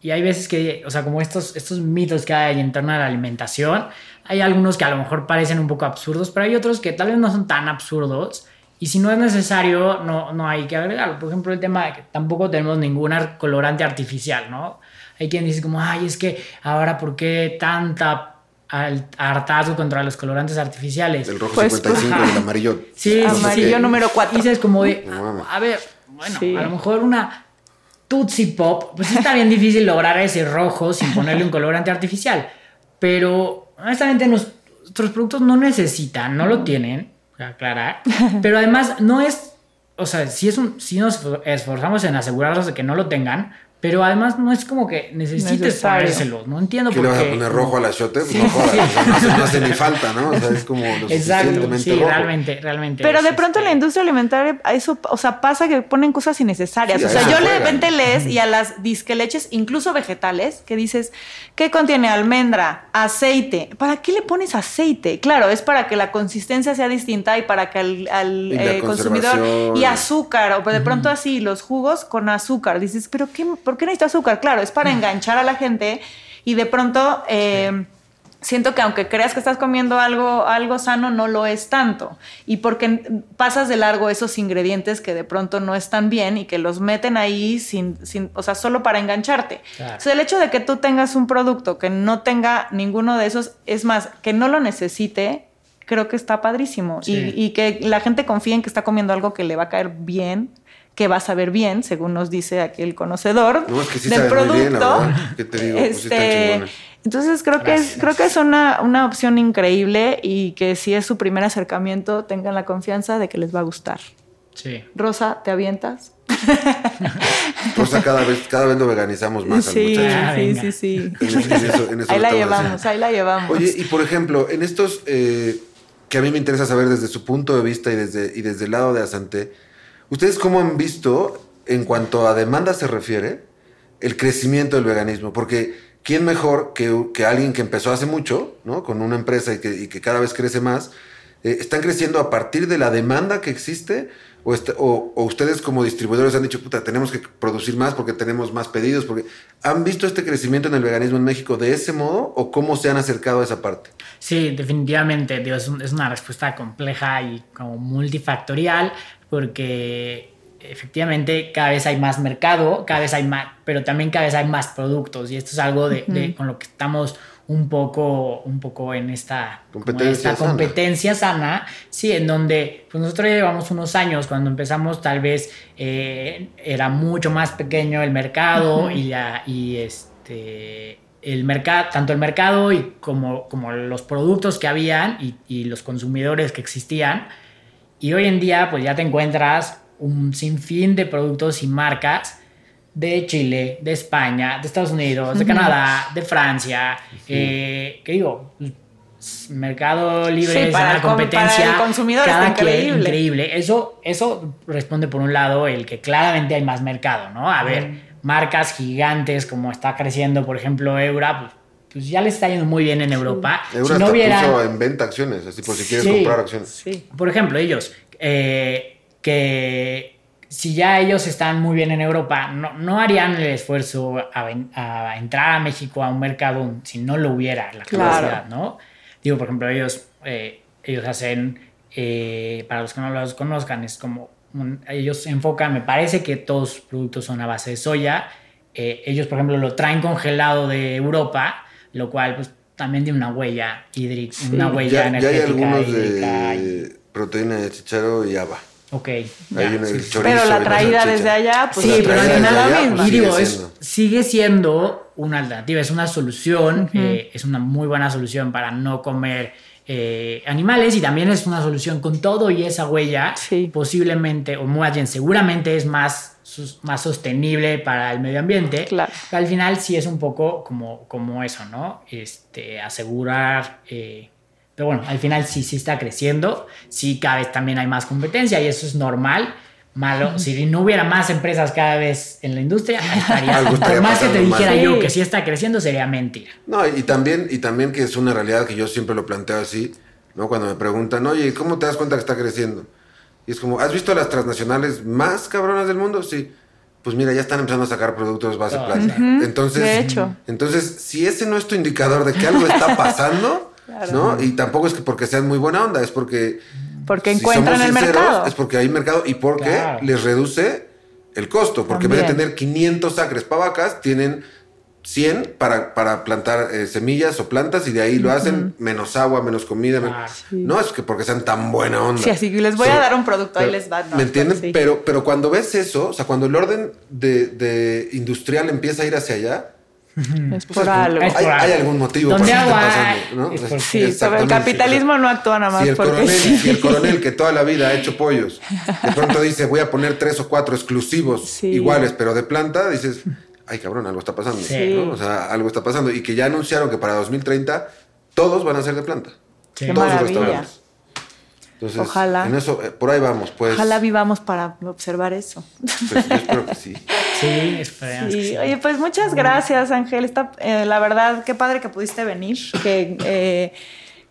y hay veces que, o sea, como estos estos mitos que hay en torno a la alimentación, hay algunos que a lo mejor parecen un poco absurdos, pero hay otros que tal vez no son tan absurdos. Y si no es necesario, no, no hay que agregarlo. Por ejemplo, el tema de que tampoco tenemos ningún colorante artificial, ¿no? Hay quien dice como, ay, es que ahora, ¿por qué tanta hartazgo contra los colorantes artificiales? El rojo Pues, 55 pues, y el amarillo. Sí, sí, Amarillo sí. número cuatro. Y dices como de, No mames. a ver, bueno, Sí. a lo mejor una Tootsie Pop, pues sí está bien difícil lograr ese rojo sin ponerle un colorante artificial. Pero honestamente nuestros productos no necesitan, no lo tienen, aclarar. Pero además no es, o sea, si es un, si nos esforzamos en asegurarnos de que no lo tengan, pero además no es como que necesites Necesario. ponérselo. No entiendo ¿Qué por le vas qué. a poner rojo a la shote? Pues Sí, no jodas, sí. o sea, no, hace, no hace ni falta, ¿no? O sea, es como lo Exacto, sí, rojo. realmente, realmente. Pero es, de pronto en la este, industria alimentaria, eso, o sea, pasa que ponen cosas innecesarias. Sí, o sea, yo de juegan. repente lees y a las disque leches, incluso vegetales, que dices, ¿qué contiene almendra? Aceite. ¿Para qué le pones aceite? Claro, es para que la consistencia sea distinta y para que al, al, Y la eh, consumidor... Y azúcar, o de pronto así, los jugos con azúcar. Dices, ¿pero qué, por qué necesito azúcar? Claro, es para enganchar a la gente y de pronto... eh, Siento que aunque creas que estás comiendo algo, algo sano, no lo es tanto. Y porque pasas de largo esos ingredientes que de pronto no están bien y que los meten ahí sin, sin o sea, solo para engancharte. Claro. O sea, el hecho de que tú tengas un producto que no tenga ninguno de esos, es más, que no lo necesite, creo que está padrísimo. Sí. Y, y que la gente confíe en que está comiendo algo que le va a caer bien, que va a saber bien, según nos dice aquí el conocedor No, es que sí del bien, la producto. verdad. ¿Qué te digo? Pues sí Este, entonces creo que es, creo que es una, una opción increíble y que si es su primer acercamiento, tengan la confianza de que les va a gustar. Sí. Rosa, ¿te avientas? O sea, cada vez, cada vez lo veganizamos más al sí. Ah, sí, sí, sí. En, en eso, en eso Ahí la llevamos, ahí la llevamos. Oye, y por ejemplo, en estos eh, que a mí me interesa saber desde su punto de vista y desde, y desde el lado de Asante, ¿ustedes cómo han visto, en cuanto a demanda se refiere, el crecimiento del veganismo? Porque ¿quién mejor que, alguien que empezó hace mucho, ¿no? Con una empresa y que, cada vez crece más? eh, ¿Están creciendo a partir de la demanda que existe? O, ustedes como distribuidores han dicho, puta, tenemos que producir más porque tenemos más pedidos? Porque ¿Han visto este crecimiento en el veganismo en México de ese modo o cómo se han acercado a esa parte? Sí, definitivamente, es una respuesta compleja y como multifactorial porque efectivamente cada vez hay más mercado, cada vez hay más, pero también cada vez hay más productos y esto es algo de, de- con lo que estamos un poco, un poco en esta Competencia esta sana. competencia sana, sí, en donde pues nosotros ya llevamos unos años, cuando empezamos tal vez eh, era mucho más pequeño el mercado y, la, y este el mercado, tanto el mercado y como, como los productos que habían y, y los consumidores que existían. Y hoy en día, pues ya te encuentras un sinfín de productos y marcas de Chile, de España, de Estados Unidos, de Canadá, de Francia, eh, que digo, mercado libre, Sí, para competencia, para el consumidor cada está increíble. increíble. Eso, eso responde por un lado el que claramente hay más mercado, ¿no? A ver, marcas gigantes como está creciendo, por ejemplo, Eura, pues, pues ya le está yendo muy bien en Europa. Euro si no hubiera, puso en venta acciones, así por si quieres Sí. comprar acciones. Sí. por ejemplo, ellos, eh, que si ya ellos están muy bien en Europa, no, no harían el esfuerzo a, entrar a México a un mercado si no lo hubiera la Claro. capacidad, ¿no? Digo, por ejemplo, ellos, eh, ellos hacen, eh, para los que no los conozcan, es como, un- ellos enfocan, me parece que todos sus productos son a base de soya. Eh, ellos, por ejemplo, lo traen congelado de Europa, lo cual pues también tiene una huella hídrica, una huella Ya, ya hay energética algunos hídrica. y- de proteína de chicharo y haba. Ok. Hay ya, una- sí, chorizo Pero la la traída desde allá, pues Sí, pero al final y digo, sigue siendo. Una alternativa, es una solución, eh, es una muy buena solución para no comer eh, animales y también es una solución con todo y esa huella posiblemente o más bien seguramente es más, más sostenible para el medio ambiente. Claro. al final sí es un poco como, como eso, ¿no? Este, asegurar... Eh, pero bueno, al final sí, sí está creciendo, sí cada vez también hay más competencia y eso es normal malo. Si no hubiera más empresas cada vez en la industria, estaría. Por más que te dijera yo que sí está creciendo, sería mentira. No, y también, y también que es una realidad que yo siempre lo planteo así, ¿no? Cuando me preguntan, oye, ¿cómo te das cuenta que está creciendo? Y es como, ¿has visto las transnacionales más cabronas del mundo? Sí. Pues mira, ya están empezando a sacar productos base plata. Entonces, de hecho. entonces, si ese no es tu indicador de que algo está pasando, ¿no? Y tampoco es que porque sean muy buena onda, es porque porque encuentran el mercado. Es porque hay mercado y porque les reduce el costo. Porque en vez de tener 500 acres para vacas, tienen 100 para, para plantar eh, semillas o plantas y de ahí lo hacen menos agua, menos comida. No es que porque sean tan buena onda. Sí, así que les voy a dar un producto, ahí les va. ¿Me entienden? Pero, pero cuando ves eso, o sea, cuando el orden de, de industrial empieza a ir hacia allá, es por algo. Hay, algún motivo por está pasando, ¿no? sí, sobre el capitalismo no actúa nada más. Si el, coronel, el coronel que toda la vida ha hecho pollos, de pronto dice voy a poner tres o cuatro exclusivos iguales, pero de planta, dices, ay cabrón, algo está pasando. O sea, algo está pasando. Y que ya anunciaron que para 2030 todos van a ser de planta. Todos los restaurantes. Ojalá. En eso, eh, por ahí vamos, pues. Ojalá vivamos para observar eso. Pues, espero que sí. Sí, esperemos. Sí. Oye, pues muchas gracias, Ángel. Está, eh, la verdad, qué padre que pudiste venir. Que eh,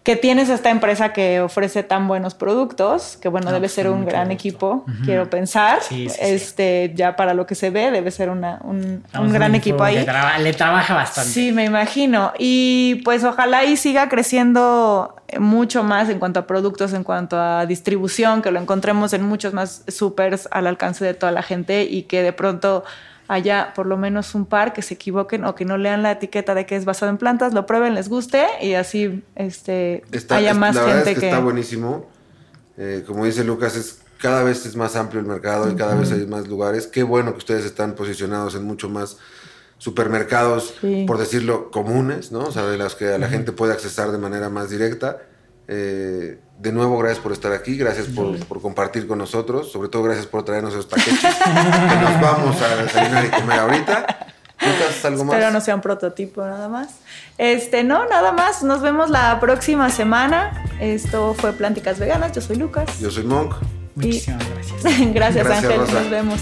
que tienes esta empresa que ofrece tan buenos productos, que bueno, debe ser un gran equipo, quiero pensar. este, ya para lo que se ve, debe ser una, un, gran equipo ahí. le trabaja bastante. Sí, me imagino. Y pues ojalá y siga creciendo mucho más en cuanto a productos, en cuanto a distribución, que lo encontremos en muchos más supers al alcance de toda la gente y que de pronto haya por lo menos un par que se equivoquen o que no lean la etiqueta de que es basado en plantas, lo prueben, les guste y así este, haya más gente que, Está buenísimo. Eh, como dice Lucas, es cada vez es más amplio el mercado y cada vez hay más lugares. Qué bueno que ustedes están posicionados en mucho más supermercados, por decirlo, comunes, ¿no? O sea, de las que la gente puede accesar de manera más directa. Eh, de nuevo, gracias por estar aquí, gracias por, compartir con nosotros, sobre todo gracias por traernos esos paquetes que nos vamos a desayunar y comer ahorita. ¿algo más? Espero no sea un prototipo nada más. Este, no, nada más. Nos vemos la próxima semana. Esto fue Plánticas Veganas. Yo soy Lucas. Yo soy Monk. Muchísimas gracias. gracias, gracias, Ángel. Nos vemos.